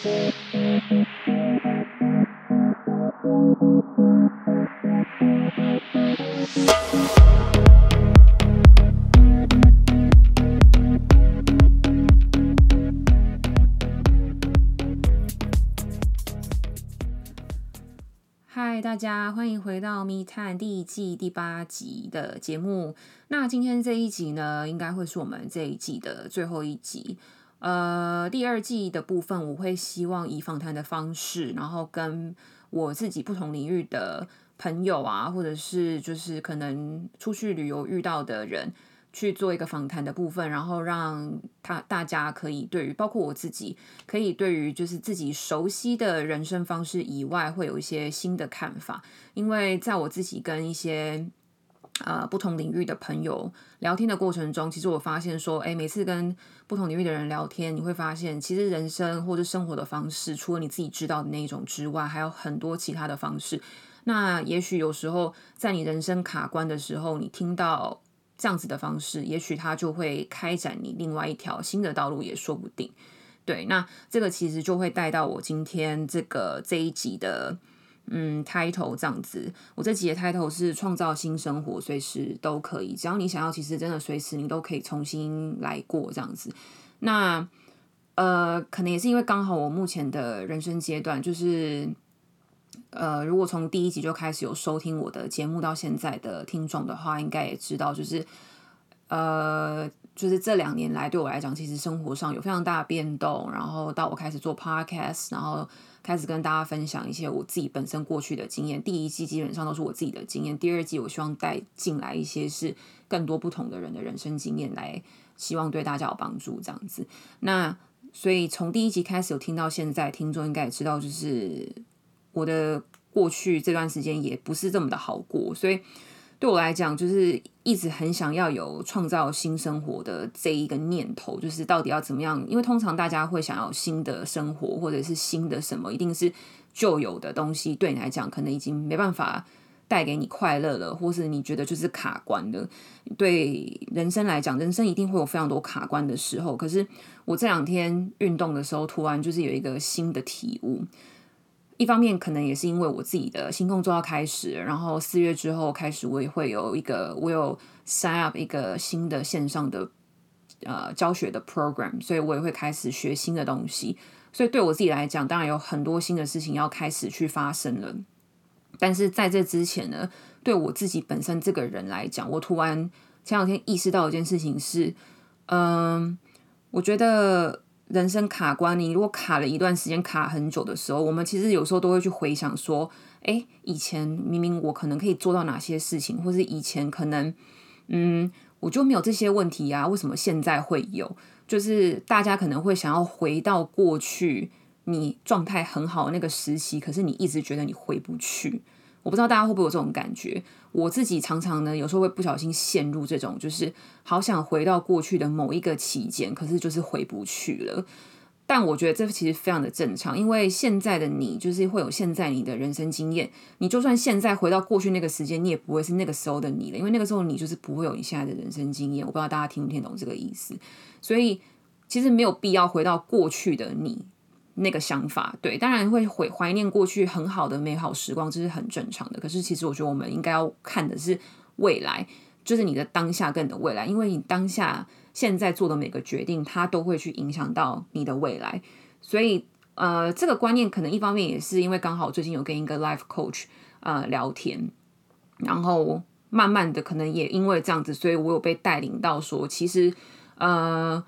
嗨，大家欢迎回到《密探》第一季第八集的节目。那今天这一集呢，应该会是我们这一季的最后一集。呃，第二季的部分，我会希望以访谈的方式，然后跟我自己不同领域的朋友啊，或者是就是可能出去旅游遇到的人。去做一个访谈的部分，然后让他大家可以对于包括我自己，可以对于就是自己熟悉的人生方式以外，会有一些新的看法。因为在我自己跟一些呃不同领域的朋友聊天的过程中，其实我发现说，哎，每次跟不同领域的人聊天，你会发现，其实人生或者生活的方式，除了你自己知道的那一种之外，还有很多其他的方式。那也许有时候在你人生卡关的时候，你听到。这样子的方式，也许他就会开展你另外一条新的道路，也说不定。对，那这个其实就会带到我今天这个这一集的嗯 title 这样子。我这集的 title 是创造新生活，随时都可以，只要你想要，其实真的随时你都可以重新来过这样子。那呃，可能也是因为刚好我目前的人生阶段就是。呃，如果从第一集就开始有收听我的节目到现在的听众的话，应该也知道，就是呃，就是这两年来对我来讲，其实生活上有非常大的变动。然后到我开始做 podcast，然后开始跟大家分享一些我自己本身过去的经验。第一季基本上都是我自己的经验，第二季我希望带进来一些是更多不同的人的人生经验，来希望对大家有帮助这样子。那所以从第一集开始有听到现在，听众应该也知道，就是。我的过去这段时间也不是这么的好过，所以对我来讲，就是一直很想要有创造新生活的这一个念头，就是到底要怎么样？因为通常大家会想要新的生活，或者是新的什么，一定是旧有的东西对你来讲，可能已经没办法带给你快乐了，或是你觉得就是卡关的。对人生来讲，人生一定会有非常多卡关的时候。可是我这两天运动的时候，突然就是有一个新的体悟。一方面可能也是因为我自己的新工作要开始，然后四月之后开始，我也会有一个我有 sign up 一个新的线上的呃教学的 program，所以我也会开始学新的东西。所以对我自己来讲，当然有很多新的事情要开始去发生了。但是在这之前呢，对我自己本身这个人来讲，我突然前两天意识到一件事情是，嗯，我觉得。人生卡关，你如果卡了一段时间，卡很久的时候，我们其实有时候都会去回想说，哎，以前明明我可能可以做到哪些事情，或是以前可能，嗯，我就没有这些问题啊，为什么现在会有？就是大家可能会想要回到过去，你状态很好的那个时期，可是你一直觉得你回不去。我不知道大家会不会有这种感觉？我自己常常呢，有时候会不小心陷入这种，就是好想回到过去的某一个期间，可是就是回不去了。但我觉得这其实非常的正常，因为现在的你就是会有现在你的人生经验。你就算现在回到过去那个时间，你也不会是那个时候的你了，因为那个时候你就是不会有你现在的人生经验。我不知道大家听不听懂这个意思，所以其实没有必要回到过去的你。那个想法，对，当然会怀怀念过去很好的美好时光，这是很正常的。可是，其实我觉得我们应该要看的是未来，就是你的当下跟你的未来，因为你当下现在做的每个决定，它都会去影响到你的未来。所以，呃，这个观念可能一方面也是因为刚好最近有跟一个 life coach 呃聊天，然后慢慢的可能也因为这样子，所以我有被带领到说，其实呃。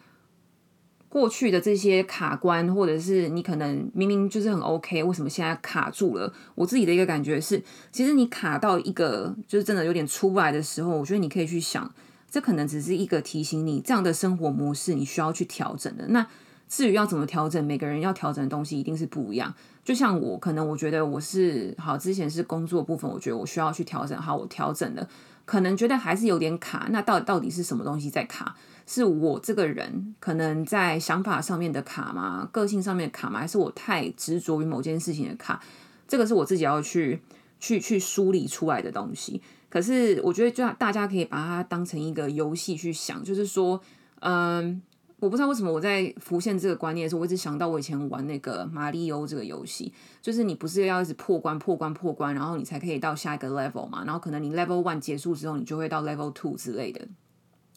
过去的这些卡关，或者是你可能明明就是很 OK，为什么现在卡住了？我自己的一个感觉是，其实你卡到一个就是真的有点出不来的时候，我觉得你可以去想，这可能只是一个提醒你这样的生活模式你需要去调整的。那至于要怎么调整，每个人要调整的东西一定是不一样。就像我，可能我觉得我是好，之前是工作部分，我觉得我需要去调整，好，我调整了，可能觉得还是有点卡。那到底到底是什么东西在卡？是我这个人可能在想法上面的卡吗？个性上面的卡吗？还是我太执着于某件事情的卡？这个是我自己要去去去梳理出来的东西。可是我觉得，就大家可以把它当成一个游戏去想，就是说，嗯，我不知道为什么我在浮现这个观念的时候，我一直想到我以前玩那个马里欧这个游戏，就是你不是要一直破关、破关、破关，然后你才可以到下一个 level 嘛？然后可能你 level one 结束之后，你就会到 level two 之类的。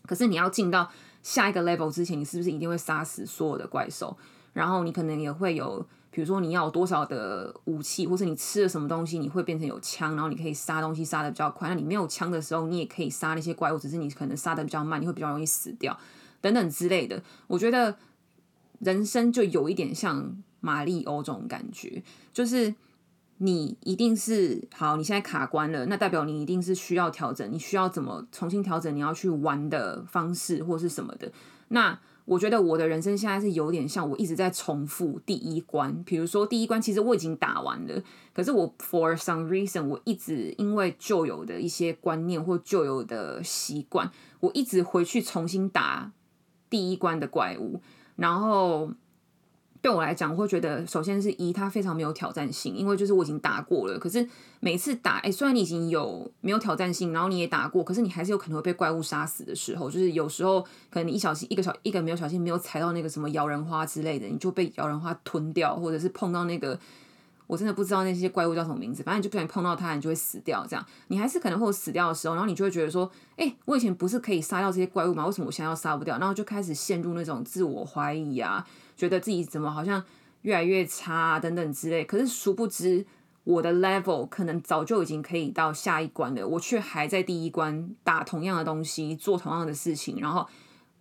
可是你要进到下一个 level 之前，你是不是一定会杀死所有的怪兽？然后你可能也会有，比如说你要有多少的武器，或是你吃了什么东西，你会变成有枪，然后你可以杀东西杀的比较快。那你没有枪的时候，你也可以杀那些怪物，只是你可能杀的比较慢，你会比较容易死掉，等等之类的。我觉得人生就有一点像马里欧这种感觉，就是你一定是好，你现在卡关了，那代表你一定是需要调整，你需要怎么重新调整你要去玩的方式或是什么的。那我觉得我的人生现在是有点像我一直在重复第一关，比如说第一关其实我已经打完了，可是我 for some reason 我一直因为旧有的一些观念或旧有的习惯，我一直回去重新打第一关的怪物，然后。对我来讲，我会觉得，首先是一，它非常没有挑战性，因为就是我已经打过了。可是每次打，哎，虽然你已经有没有挑战性，然后你也打过，可是你还是有可能会被怪物杀死的时候。就是有时候可能你一小心，一个小一个没有小心，没有踩到那个什么摇人花之类的，你就被摇人花吞掉，或者是碰到那个，我真的不知道那些怪物叫什么名字，反正你就不小心碰到它，你就会死掉。这样，你还是可能会死掉的时候，然后你就会觉得说，哎，我以前不是可以杀掉这些怪物吗？为什么我现在要杀不掉？然后就开始陷入那种自我怀疑啊。觉得自己怎么好像越来越差等等之类，可是殊不知我的 level 可能早就已经可以到下一关了，我却还在第一关打同样的东西，做同样的事情，然后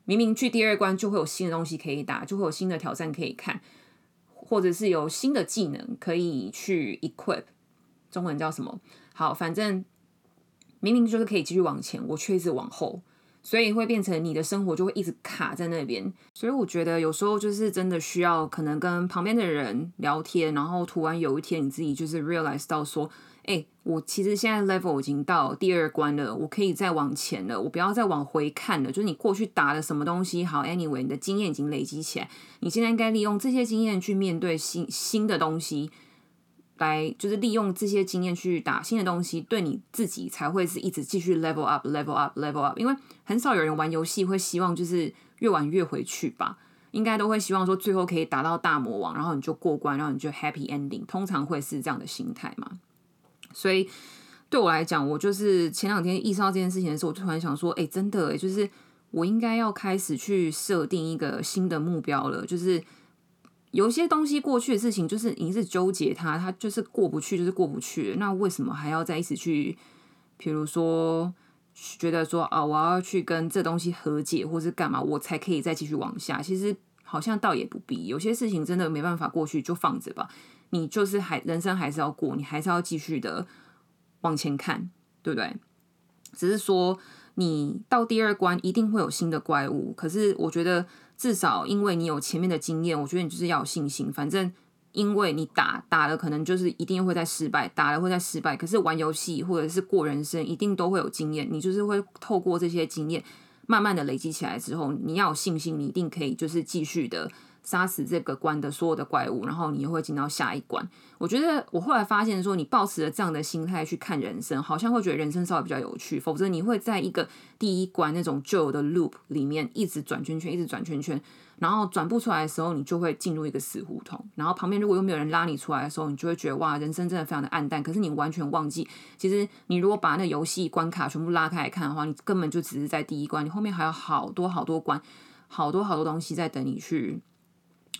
明明去第二关就会有新的东西可以打，就会有新的挑战可以看，或者是有新的技能可以去 equip，中文叫什么？好，反正明明就是可以继续往前，我却一直往后。所以会变成你的生活就会一直卡在那边，所以我觉得有时候就是真的需要可能跟旁边的人聊天，然后突然有一天你自己就是 realize 到说，哎，我其实现在 level 已经到第二关了，我可以再往前了，我不要再往回看了。就是你过去打了什么东西好，anyway，你的经验已经累积起来，你现在应该利用这些经验去面对新新的东西。来就是利用这些经验去打新的东西，对你自己才会是一直继续 level up level up level up。因为很少有人玩游戏会希望就是越玩越回去吧，应该都会希望说最后可以打到大魔王，然后你就过关，然后你就 happy ending。通常会是这样的心态嘛。所以对我来讲，我就是前两天意识到这件事情的时候，我就突然想说，哎，真的哎，就是我应该要开始去设定一个新的目标了，就是。有些东西过去的事情，就是你是纠结它，它就是过不去，就是过不去。那为什么还要再一直去，比如说觉得说啊，我要去跟这东西和解，或是干嘛，我才可以再继续往下？其实好像倒也不必。有些事情真的没办法过去，就放着吧。你就是还人生还是要过，你还是要继续的往前看，对不对？只是说你到第二关一定会有新的怪物，可是我觉得。至少因为你有前面的经验，我觉得你就是要有信心。反正因为你打打了，可能就是一定会在失败，打了会在失败。可是玩游戏或者是过人生，一定都会有经验。你就是会透过这些经验，慢慢的累积起来之后，你要有信心，你一定可以就是继续的。杀死这个关的所有的怪物，然后你又会进到下一关。我觉得我后来发现说，你保持了这样的心态去看人生，好像会觉得人生稍微比较有趣。否则你会在一个第一关那种旧的 loop 里面一直转圈圈，一直转圈圈，然后转不出来的时候，你就会进入一个死胡同。然后旁边如果又没有人拉你出来的时候，你就会觉得哇，人生真的非常的暗淡。可是你完全忘记，其实你如果把那游戏关卡全部拉开来看的话，你根本就只是在第一关，你后面还有好多好多关，好多好多东西在等你去。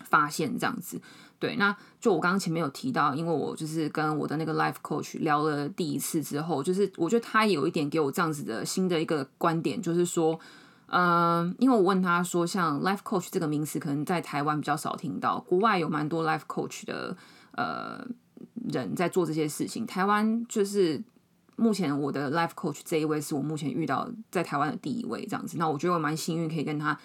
发现这样子，对，那就我刚刚前面有提到，因为我就是跟我的那个 life coach 聊了第一次之后，就是我觉得他有一点给我这样子的新的一个观点，就是说，嗯，因为我问他说，像 life coach 这个名词，可能在台湾比较少听到，国外有蛮多 life coach 的呃人在做这些事情，台湾就是目前我的 life coach 这一位是我目前遇到在台湾的第一位这样子，那我觉得我蛮幸运可以跟他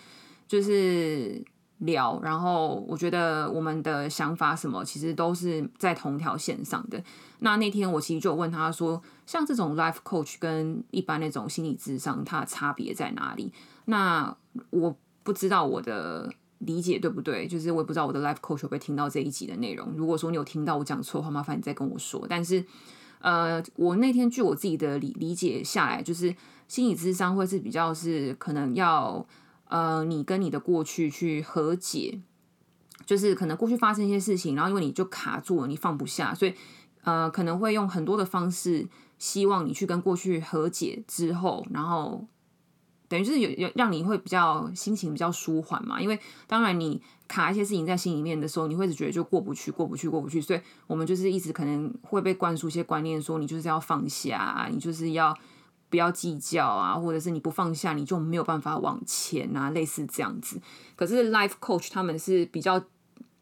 就是。聊，然后我觉得我们的想法什么，其实都是在同条线上的。那那天我其实就问他说，像这种 life coach 跟一般那种心理智商，它的差别在哪里？那我不知道我的理解对不对，就是我也不知道我的 life coach 会不会听到这一集的内容。如果说你有听到我讲错的话，麻烦你再跟我说。但是，呃，我那天据我自己的理理解下来，就是心理智商会是比较是可能要。呃，你跟你的过去去和解，就是可能过去发生一些事情，然后因为你就卡住了，你放不下，所以呃，可能会用很多的方式，希望你去跟过去和解之后，然后等于是有有让你会比较心情比较舒缓嘛。因为当然你卡一些事情在心里面的时候，你会觉得就过不去，过不去，过不去。所以我们就是一直可能会被灌输一些观念，说你就是要放下，你就是要。不要计较啊，或者是你不放下，你就没有办法往前啊，类似这样子。可是 life coach 他们是比较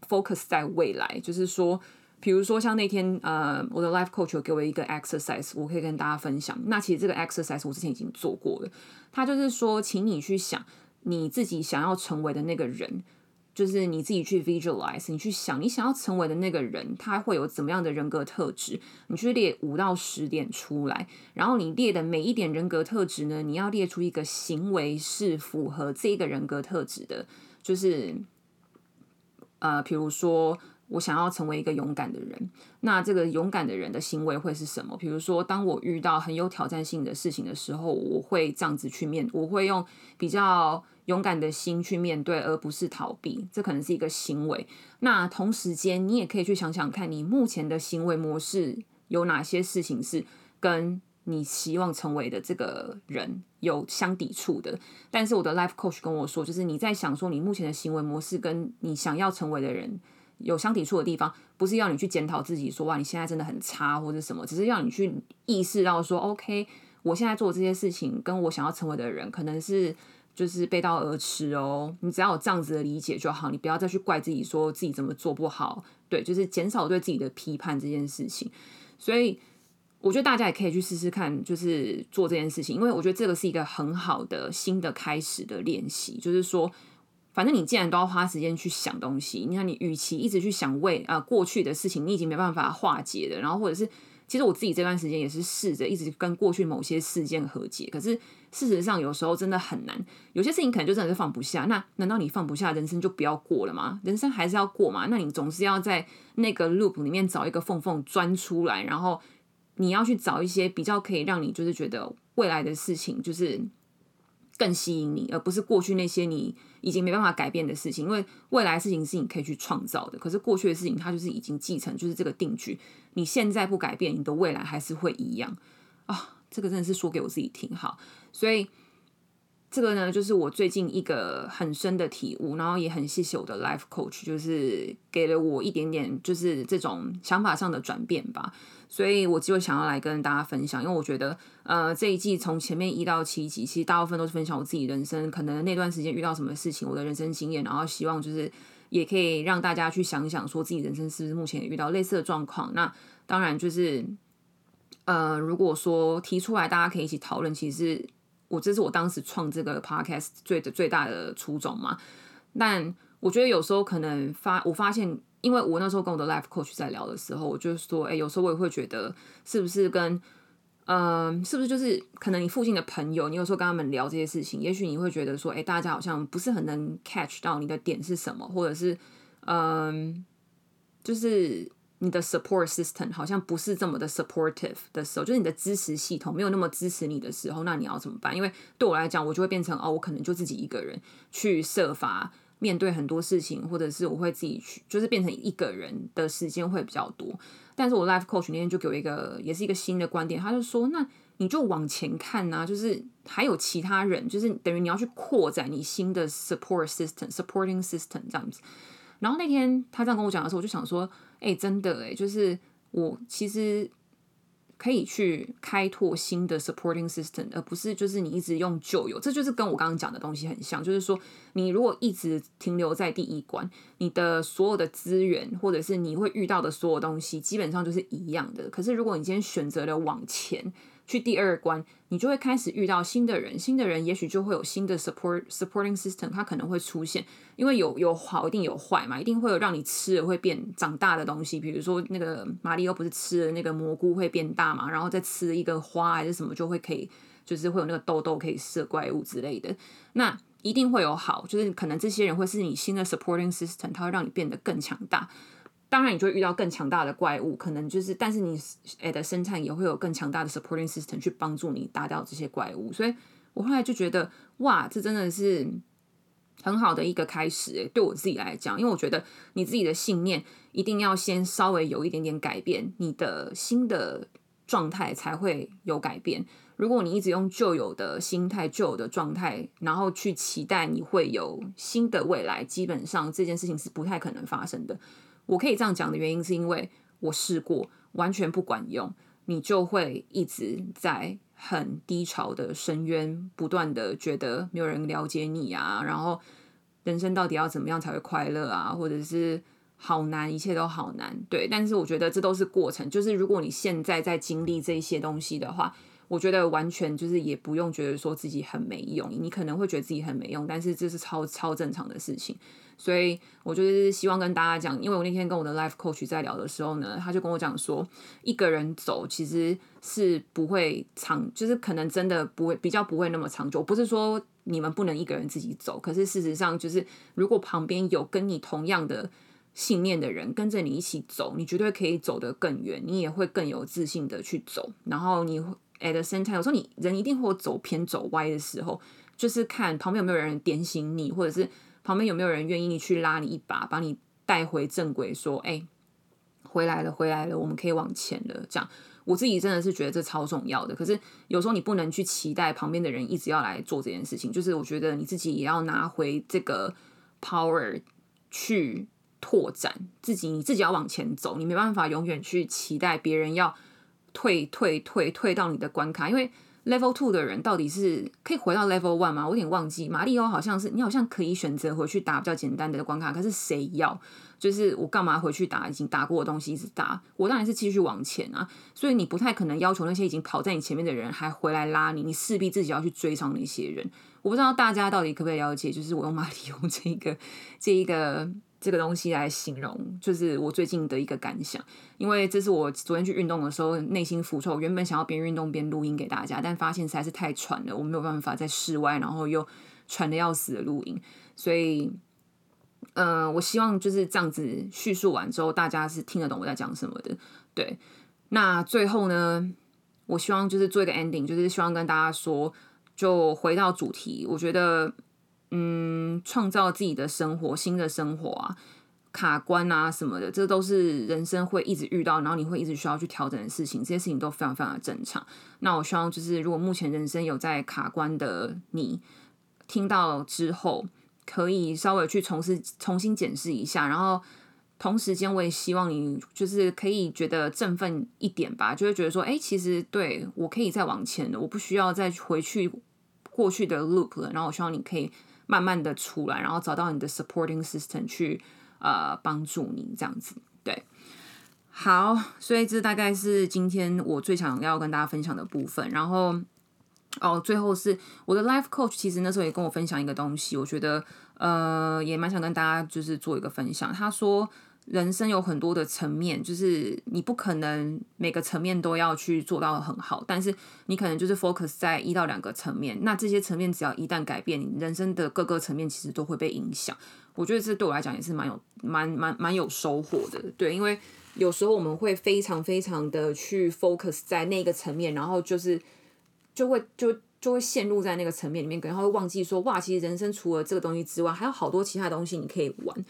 focus 在未来，就是说，比如说像那天呃，我的 life coach 给我一个 exercise，我可以跟大家分享。那其实这个 exercise 我之前已经做过了，他就是说，请你去想你自己想要成为的那个人。就是你自己去 visualize，你去想你想要成为的那个人，他会有怎么样的人格特质？你去列五到十点出来，然后你列的每一点人格特质呢，你要列出一个行为是符合这个人格特质的。就是，呃，比如说我想要成为一个勇敢的人，那这个勇敢的人的行为会是什么？比如说，当我遇到很有挑战性的事情的时候，我会这样子去面，我会用比较。勇敢的心去面对，而不是逃避，这可能是一个行为。那同时间，你也可以去想想看，你目前的行为模式有哪些事情是跟你希望成为的这个人有相抵触的。但是我的 life coach 跟我说，就是你在想说你目前的行为模式跟你想要成为的人有相抵触的地方，不是要你去检讨自己说哇你现在真的很差或者什么，只是要你去意识到说 OK，我现在做这些事情跟我想要成为的人可能是。就是背道而驰哦，你只要有这样子的理解就好，你不要再去怪自己，说自己怎么做不好。对，就是减少对自己的批判这件事情。所以我觉得大家也可以去试试看，就是做这件事情，因为我觉得这个是一个很好的新的开始的练习。就是说，反正你既然都要花时间去想东西，你看你与其一直去想为啊过去的事情，你已经没办法化解的，然后或者是。其实我自己这段时间也是试着一直跟过去某些事件和解，可是事实上有时候真的很难。有些事情可能就真的是放不下。那难道你放不下，人生就不要过了吗？人生还是要过嘛？那你总是要在那个 loop 里面找一个缝缝钻出来，然后你要去找一些比较可以让你就是觉得未来的事情就是。更吸引你，而不是过去那些你已经没办法改变的事情。因为未来事情是你可以去创造的，可是过去的事情它就是已经继承，就是这个定局。你现在不改变，你的未来还是会一样啊！这个真的是说给我自己听哈，所以。这个呢，就是我最近一个很深的体悟，然后也很谢谢我的 life coach，就是给了我一点点，就是这种想法上的转变吧。所以我就想要来跟大家分享，因为我觉得，呃，这一季从前面一到七集，其实大部分都是分享我自己人生可能那段时间遇到什么事情，我的人生经验，然后希望就是也可以让大家去想一想，说自己人生是不是目前也遇到类似的状况。那当然就是，呃，如果说提出来，大家可以一起讨论，其实。我这是我当时创这个 podcast 最的最大的初衷嘛，但我觉得有时候可能发我发现，因为我那时候跟我的 life coach 在聊的时候，我就说，哎，有时候我也会觉得，是不是跟，嗯，是不是就是可能你附近的朋友，你有时候跟他们聊这些事情，也许你会觉得说，哎，大家好像不是很能 catch 到你的点是什么，或者是，嗯，就是。你的 support system 好像不是这么的 supportive 的时候，就是你的支持系统没有那么支持你的时候，那你要怎么办？因为对我来讲，我就会变成哦，我可能就自己一个人去设法面对很多事情，或者是我会自己去，就是变成一个人的时间会比较多。但是我 life coach 那天就给我一个，也是一个新的观点，他就说，那你就往前看呐，就是还有其他人，就是等于你要去扩展你新的 support system，supporting system 这样子。然后那天他这样跟我讲的时候，我就想说。哎，真的哎，就是我其实可以去开拓新的 supporting system，而不是就是你一直用旧有，这就是跟我刚刚讲的东西很像，就是说你如果一直停留在第一关，你的所有的资源或者是你会遇到的所有东西，基本上就是一样的。可是如果你今天选择了往前。去第二关，你就会开始遇到新的人，新的人也许就会有新的 support supporting system，它可能会出现，因为有有好一定有坏嘛，一定会有让你吃了会变长大的东西，比如说那个马里奥不是吃了那个蘑菇会变大嘛，然后再吃一个花还是什么就会可以，就是会有那个痘痘可以射怪物之类的，那一定会有好，就是可能这些人会是你新的 supporting system，它会让你变得更强大。当然，你就会遇到更强大的怪物，可能就是，但是你诶的生产也会有更强大的 supporting system 去帮助你打掉这些怪物。所以我后来就觉得，哇，这真的是很好的一个开始。诶，对我自己来讲，因为我觉得你自己的信念一定要先稍微有一点点改变，你的新的状态才会有改变。如果你一直用旧有的心态、旧有的状态，然后去期待你会有新的未来，基本上这件事情是不太可能发生的。我可以这样讲的原因，是因为我试过，完全不管用，你就会一直在很低潮的深渊，不断的觉得没有人了解你啊，然后人生到底要怎么样才会快乐啊，或者是好难，一切都好难。对，但是我觉得这都是过程，就是如果你现在在经历这些东西的话。我觉得完全就是也不用觉得说自己很没用，你可能会觉得自己很没用，但是这是超超正常的事情。所以我就是希望跟大家讲，因为我那天跟我的 life coach 在聊的时候呢，他就跟我讲说，一个人走其实是不会长，就是可能真的不会比较不会那么长久。不是说你们不能一个人自己走，可是事实上就是如果旁边有跟你同样的信念的人跟着你一起走，你绝对可以走得更远，你也会更有自信的去走，然后你会。At the same time，有时候你人一定会走偏走歪的时候，就是看旁边有没有人点醒你，或者是旁边有没有人愿意去拉你一把，把你带回正轨，说：“哎，回来了，回来了，我们可以往前了。”这样，我自己真的是觉得这超重要的。可是有时候你不能去期待旁边的人一直要来做这件事情，就是我觉得你自己也要拿回这个 power 去拓展自己，你自己要往前走，你没办法永远去期待别人要。退退退退到你的关卡，因为 level two 的人到底是可以回到 level one 吗？我有点忘记。马里奥好像是你好像可以选择回去打比较简单的关卡，可是谁要？就是我干嘛回去打已经打过的东西一直打？我当然是继续往前啊。所以你不太可能要求那些已经跑在你前面的人还回来拉你，你势必自己要去追上那些人。我不知道大家到底可不可以了解，就是我用马里奥这一个这一个。这个东西来形容，就是我最近的一个感想。因为这是我昨天去运动的时候内心浮躁。原本想要边运动边录音给大家，但发现实在是太喘了，我没有办法在室外，然后又喘的要死的录音。所以，呃，我希望就是这样子叙述完之后，大家是听得懂我在讲什么的。对，那最后呢，我希望就是做一个 ending，就是希望跟大家说，就回到主题，我觉得。嗯，创造自己的生活，新的生活啊，卡关啊什么的，这都是人生会一直遇到，然后你会一直需要去调整的事情。这些事情都非常非常的正常。那我希望就是，如果目前人生有在卡关的你，听到之后，可以稍微去重试、重新检视一下。然后同时间，我也希望你就是可以觉得振奋一点吧，就会觉得说，哎，其实对我可以再往前的，我不需要再回去过去的 loop 了。然后我希望你可以。慢慢的出来，然后找到你的 supporting system 去呃帮助你这样子，对，好，所以这大概是今天我最想要跟大家分享的部分。然后哦，最后是我的 life coach，其实那时候也跟我分享一个东西，我觉得呃也蛮想跟大家就是做一个分享。他说。人生有很多的层面，就是你不可能每个层面都要去做到很好，但是你可能就是 focus 在一到两个层面。那这些层面只要一旦改变，你人生的各个层面其实都会被影响。我觉得这对我来讲也是蛮有、蛮蛮蛮有收获的。对，因为有时候我们会非常非常的去 focus 在那个层面，然后就是就会就就会陷入在那个层面里面，然后会忘记说哇，其实人生除了这个东西之外，还有好多其他东西你可以玩。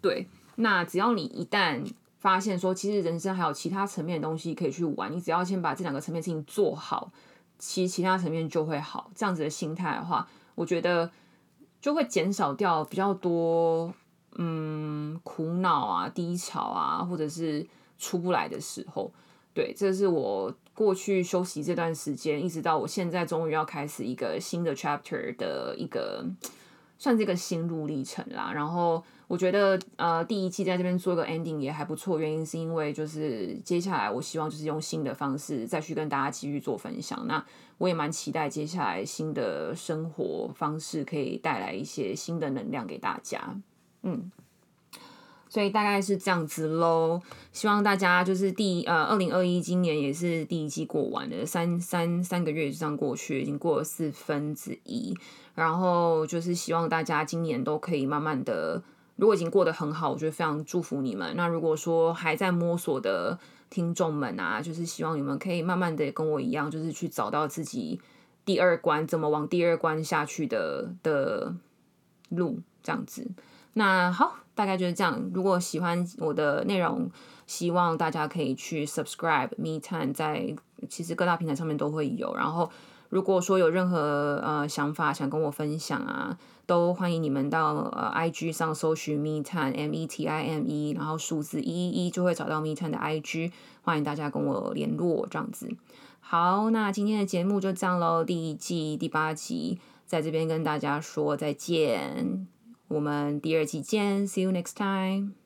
对。那只要你一旦发现说，其实人生还有其他层面的东西可以去玩，你只要先把这两个层面事情做好，其实其他层面就会好。这样子的心态的话，我觉得就会减少掉比较多嗯苦恼啊、低潮啊，或者是出不来的时候。对，这是我过去休息这段时间，一直到我现在终于要开始一个新的 chapter 的一个算是一个心路历程啦。然后。我觉得呃，第一季在这边做个 ending 也还不错，原因是因为就是接下来我希望就是用新的方式再去跟大家继续做分享。那我也蛮期待接下来新的生活方式可以带来一些新的能量给大家。嗯，所以大概是这样子喽。希望大家就是第呃二零二一今年也是第一季过完了，三三三个月就这样过去，已经过了四分之一。然后就是希望大家今年都可以慢慢的。如果已经过得很好，我觉得非常祝福你们。那如果说还在摸索的听众们啊，就是希望你们可以慢慢的跟我一样，就是去找到自己第二关怎么往第二关下去的的路。这样子。那好，大概就是这样。如果喜欢我的内容，希望大家可以去 subscribe Me Time，在其实各大平台上面都会有。然后，如果说有任何呃想法想跟我分享啊，都欢迎你们到呃 IG 上搜寻 Me Time M E T I M E，然后数字一一一就会找到 Me Time 的 IG，欢迎大家跟我联络这样子。好，那今天的节目就这样喽，第一季第八集在这边跟大家说再见。我们第二季见，See you next time。